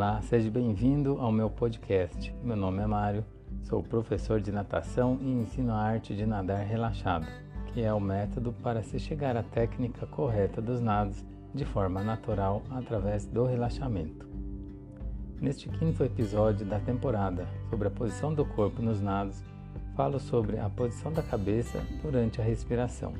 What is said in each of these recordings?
Olá, seja bem-vindo ao meu podcast. Meu nome é Mário, sou professor de natação e ensino a arte de nadar relaxado, que é o método para se chegar à técnica correta dos nados de forma natural através do relaxamento. Neste quinto episódio da temporada sobre a posição do corpo nos nados, falo sobre a posição da cabeça durante a respiração.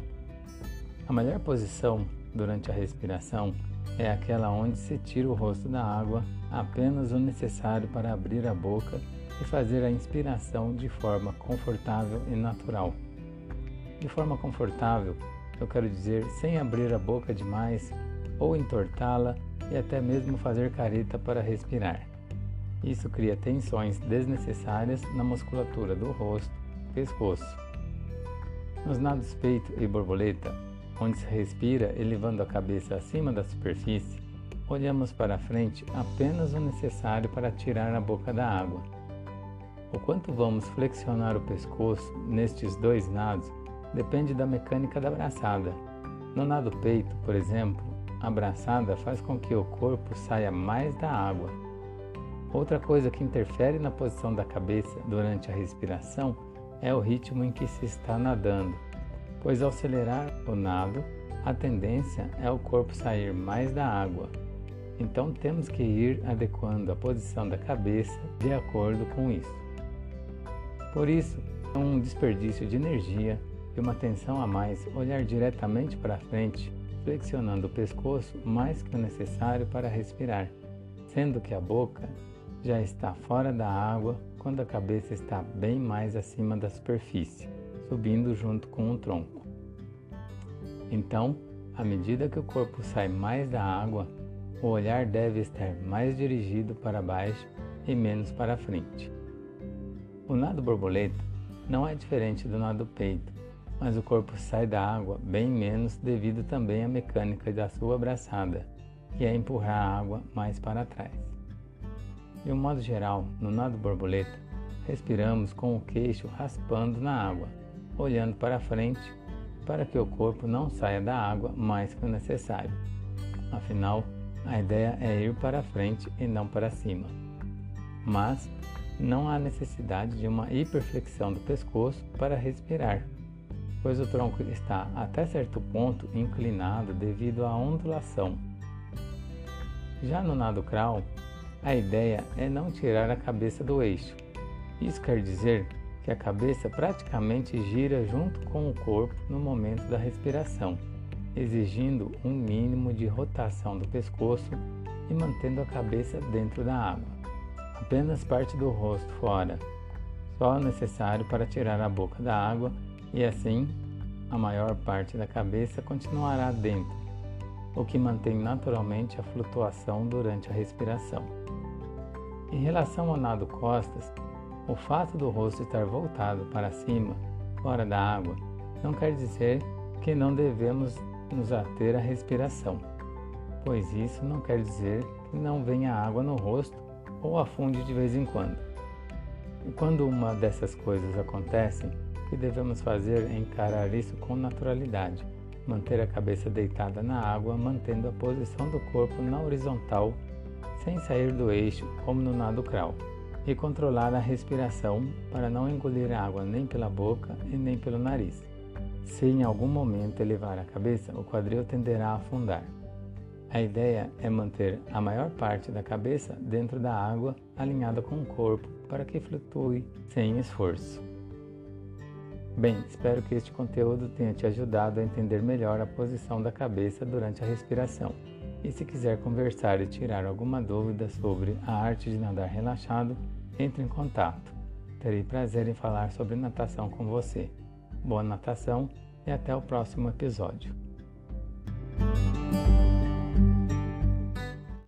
A melhor posição durante a respiração é aquela onde se tira o rosto da água apenas o necessário para abrir a boca e fazer a inspiração de forma confortável e natural. De forma confortável, eu quero dizer sem abrir a boca demais ou entortá-la e até mesmo fazer careta para respirar. Isso cria tensões desnecessárias na musculatura do rosto pescoço. Nos nados peito e borboleta, onde se respira elevando a cabeça acima da superfície, olhamos para frente apenas o necessário para tirar a boca da água. O quanto vamos flexionar o pescoço nestes dois nados depende da mecânica da braçada. No nado peito, por exemplo, a braçada faz com que o corpo saia mais da água. Outra coisa que interfere na posição da cabeça durante a respiração é o ritmo em que se está nadando, pois ao acelerar o nado, a tendência é o corpo sair mais da água. Então temos que ir adequando a posição da cabeça de acordo com isso. Por isso, é um desperdício de energia e uma tensão a mais olhar diretamente para frente, flexionando o pescoço mais que o necessário para respirar, sendo que a boca já está fora da água quando a cabeça está bem mais acima da superfície, subindo junto com o tronco. Então, à medida que o corpo sai mais da água, o olhar deve estar mais dirigido para baixo e menos para frente. O nado borboleta não é diferente do nado peito, mas o corpo sai da água bem menos devido também à mecânica da sua abraçada, que é empurrar a água mais para trás. De um modo geral, no nado borboleta, respiramos com o queixo raspando na água, olhando para frente para que o corpo não saia da água mais que o necessário. Afinal, a ideia é ir para frente e não para cima. Mas não há necessidade de uma hiperflexão do pescoço para respirar, pois o tronco está até certo ponto inclinado devido à ondulação. Já no nado crawl, a ideia é não tirar a cabeça do eixo. Isso quer dizer que a cabeça praticamente gira junto com o corpo no momento da respiração, exigindo um mínimo de rotação do pescoço e mantendo a cabeça dentro da água. Apenas parte do rosto fora, só o necessário para tirar a boca da água e assim a maior parte da cabeça continuará dentro, o que mantém naturalmente a flutuação durante a respiração. Em relação ao nado costas, o fato do rosto estar voltado para cima, fora da água, não quer dizer que não devemos nos ater à respiração, pois isso não quer dizer que não venha água no rosto ou afunde de vez em quando. E quando uma dessas coisas acontecem, o que devemos fazer é encarar isso com naturalidade, manter a cabeça deitada na água, mantendo a posição do corpo na horizontal sem sair do eixo, como no nado crawl, e controlar a respiração para não engolir água nem pela boca e nem pelo nariz. Se em algum momento elevar a cabeça, o quadril tenderá a afundar. A ideia é manter a maior parte da cabeça dentro da água, alinhada com o corpo, para que flutue sem esforço. Bem, espero que este conteúdo tenha te ajudado a entender melhor a posição da cabeça durante a respiração. E se quiser conversar e tirar alguma dúvida sobre a arte de nadar relaxado, entre em contato. Terei prazer em falar sobre natação com você. Boa natação e até o próximo episódio.